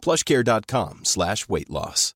plushcare.com slash weight loss.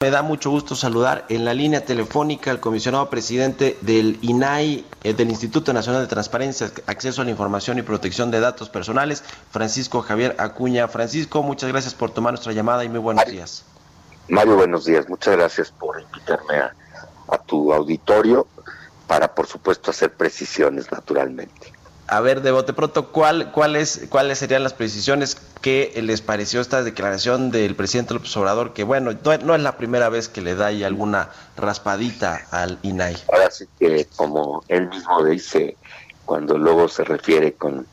Me da mucho gusto saludar en la línea telefónica al comisionado presidente del INAI, eh, del Instituto Nacional de Transparencia, Acceso a la Información y Protección de Datos Personales, Francisco Javier Acuña. Francisco, muchas gracias por tomar nuestra llamada y muy buenos días. Mario, buenos días. Muchas gracias por invitarme a, a tu auditorio para, por supuesto, hacer precisiones, naturalmente. A ver, de bote pronto, ¿cuál, cuáles, ¿cuáles serían las precisiones que les pareció esta declaración del presidente López Obrador? Que bueno, no, es la primera vez que le da ahí alguna raspadita al INAI. Ahora sí que, como él mismo dice, cuando luego se refiere con,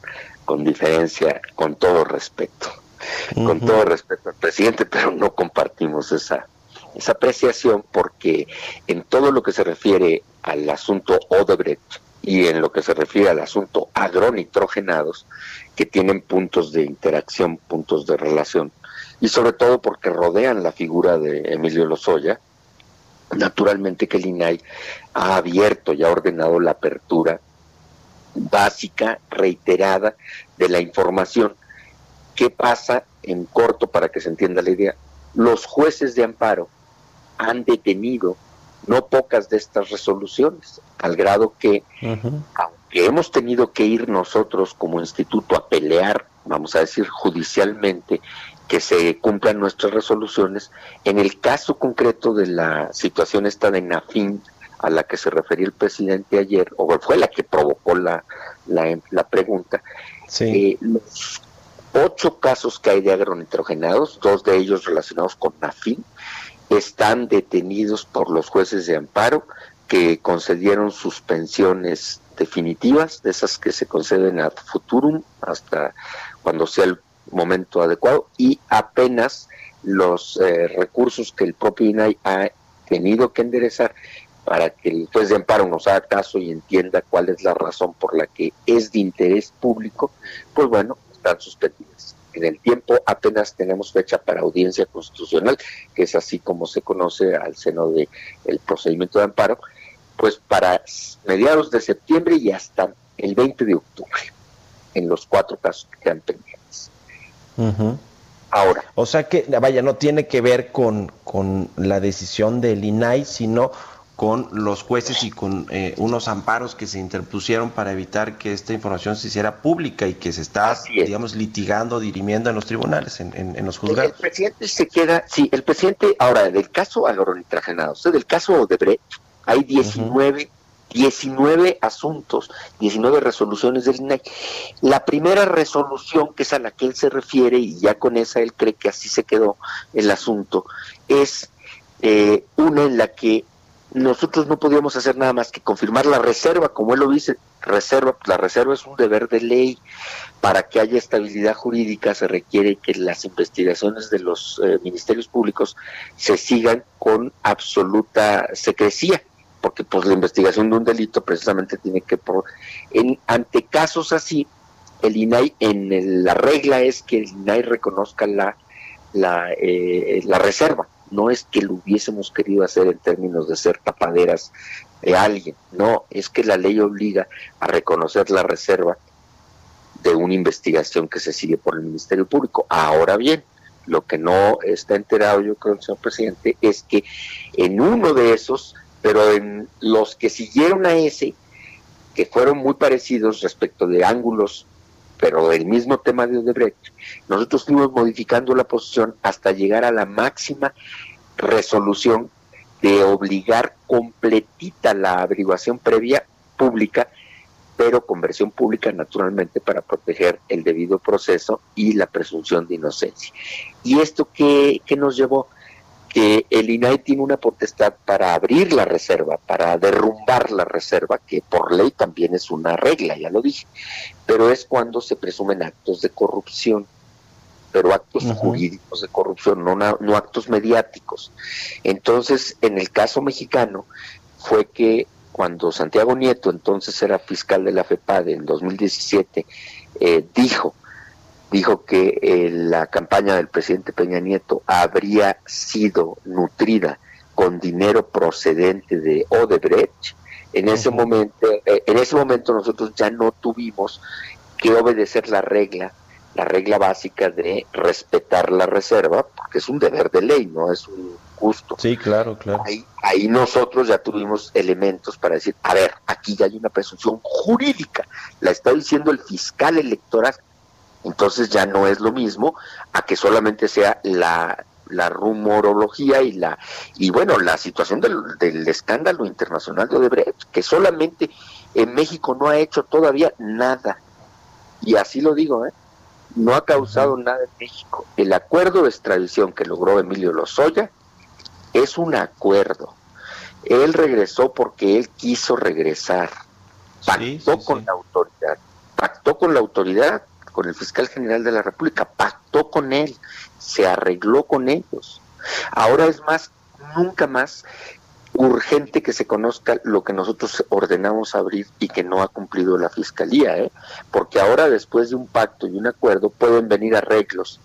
con diferencia, con todo respeto, con todo respeto al presidente, pero no compartimos esa, esa apreciación porque en todo lo que se refiere al asunto Odebrecht, y en lo que se refiere al asunto agronitrogenados, que tienen puntos de interacción, puntos de relación, y sobre todo porque rodean la figura de Emilio Lozoya, naturalmente que el INAI ha abierto y ha ordenado la apertura básica, reiterada, de la información. ¿Qué pasa en corto para que se entienda la idea? Los jueces de amparo han detenido no pocas de estas resoluciones, al grado que, aunque hemos tenido que ir nosotros como instituto a pelear, vamos a decir judicialmente, que se cumplan nuestras resoluciones, en el caso concreto de la situación esta de Nafin, a la que se refería el presidente ayer, o fue la que provocó la, la, pregunta, eh, los ocho casos que hay de agronitrogenados, dos de ellos relacionados con Nafin, están detenidos por los jueces de amparo que concedieron suspensiones definitivas, de esas que se conceden a futurum hasta cuando sea el momento adecuado, y apenas los eh, recursos que el propio INAI ha tenido que enderezar para que el juez de amparo nos haga caso y entienda cuál es la razón por la que es de interés público, pues bueno, están suspendidas en el tiempo apenas tenemos fecha para audiencia constitucional, que es así como se conoce al seno del el procedimiento de amparo, pues para mediados de septiembre y hasta el 20 de octubre, en los cuatro casos que quedan pendientes. Ahora. O sea que, vaya, no tiene que ver con, con la decisión del INAI, sino con los jueces y con eh, unos amparos que se interpusieron para evitar que esta información se hiciera pública y que se está, digamos, litigando, dirimiendo en los tribunales, en, en, los juzgados. El, presidente se queda, sí, el presidente, ahora, del caso agronitragenado, o sea, del caso de Brecht, hay 19, 19 asuntos, 19 resoluciones del INAI. La primera resolución, que es a la que él se refiere, y ya con esa él cree que así se quedó el asunto, es eh, una en la que nosotros no podíamos hacer nada más que confirmar la reserva, como él lo dice, reserva, pues la reserva es un deber de ley, para que haya estabilidad jurídica se requiere que las investigaciones de los eh, ministerios públicos se sigan con absoluta secrecía, porque pues la investigación de un delito precisamente tiene que en ante casos así el INAI en la regla es que el INAI reconozca la la, eh, la reserva no es que lo hubiésemos querido hacer en términos de ser tapaderas de alguien, no, es que la ley obliga a reconocer la reserva de una investigación que se sigue por el Ministerio Público. Ahora bien, lo que no está enterado yo creo, señor presidente, es que en uno de esos, pero en los que siguieron a ese, que fueron muy parecidos respecto de ángulos, pero del mismo tema de Odebrecht, nosotros fuimos modificando la posición hasta llegar a la máxima resolución de obligar completita la averiguación previa pública, pero con versión pública naturalmente para proteger el debido proceso y la presunción de inocencia. ¿Y esto qué, qué nos llevó? Que el INAI tiene una potestad para abrir la reserva, para derrumbar la reserva, que por ley también es una regla, ya lo dije, pero es cuando se presumen actos de corrupción pero actos jurídicos de corrupción, no, no actos mediáticos. Entonces, en el caso mexicano, fue que cuando Santiago Nieto, entonces era fiscal de la FEPADE en 2017, eh, dijo, dijo que eh, la campaña del presidente Peña Nieto habría sido nutrida con dinero procedente de Odebrecht, en ese momento, eh, en ese momento nosotros ya no tuvimos que obedecer la regla, la regla básica de respetar la reserva, porque es un deber de ley, no es un gusto. Sí, claro, claro. Ahí, ahí nosotros ya tuvimos elementos para decir, a ver, aquí ya hay una presunción jurídica, la está diciendo el fiscal electoral. Entonces ya no es lo mismo a que solamente sea la, la rumorología y la y bueno la situación del, del, escándalo internacional de Odebrecht que solamente en México no ha hecho todavía nada. Y así lo digo ¿eh? no ha causado nada en México. El acuerdo de extradición que logró Emilio Lozoya es un acuerdo. Él regresó porque él quiso regresar. Pactó con la autoridad. Pactó con la autoridad con el fiscal general de la República pactó con él se arregló con ellos. Ahora es más, nunca más urgente que se conozca lo que nosotros ordenamos abrir y que no ha cumplido la fiscalía, ¿eh? porque ahora después de un pacto y un acuerdo pueden venir arreglos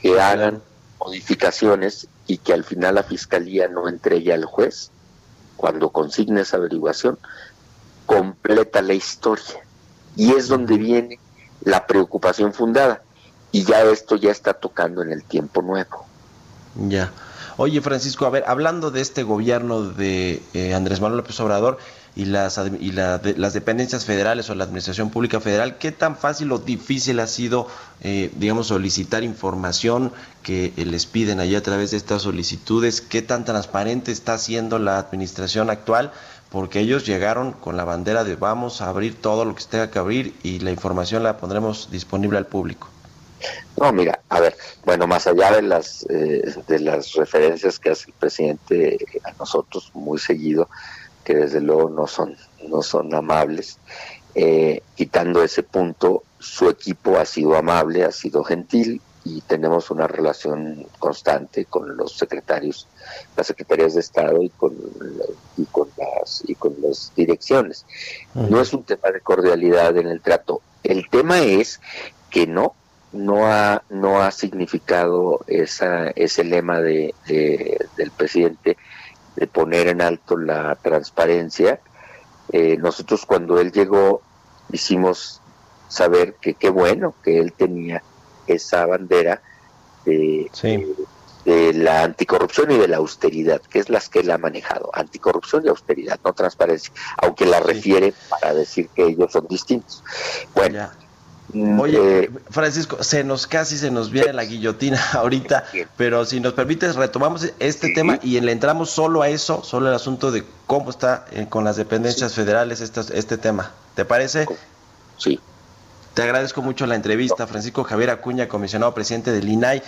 que hagan modificaciones y que al final la fiscalía no entregue al juez cuando consigne esa averiguación completa la historia y es donde viene la preocupación fundada y ya esto ya está tocando en el tiempo nuevo. Ya. Oye, Francisco, a ver, hablando de este gobierno de eh, Andrés Manuel López Obrador y, las, y las dependencias federales o la administración pública federal, ¿qué tan fácil o difícil ha sido, eh, digamos, solicitar información que eh, les piden allá a través de estas solicitudes? ¿Qué tan transparente está haciendo la administración actual? Porque ellos llegaron con la bandera de vamos a abrir todo lo que se tenga que abrir y la información la pondremos disponible al público. No, mira, a ver, bueno, más allá de las eh, de las referencias que hace el presidente a nosotros muy seguido, que desde luego no son no son amables, eh, quitando ese punto, su equipo ha sido amable, ha sido gentil y tenemos una relación constante con los secretarios, las secretarías de Estado y con, y con las y con las direcciones. No es un tema de cordialidad en el trato. El tema es que no no ha, no ha significado esa, ese lema de, del presidente de poner en alto la transparencia. Eh, nosotros cuando él llegó hicimos saber que qué bueno que él tenía esa bandera de, de, la anticorrupción y de la austeridad, que es las que él ha manejado, anticorrupción y austeridad, no transparencia, aunque la refiere para decir que ellos son distintos. Bueno, Oye, eh, Francisco, se nos casi se nos viene la guillotina ahorita, pero si nos permites retomamos este tema y le entramos solo a eso, solo el asunto de cómo está eh, con las dependencias federales este, este tema. ¿Te parece? Sí. Te agradezco mucho la entrevista, Francisco Javier Acuña, comisionado presidente del INAI.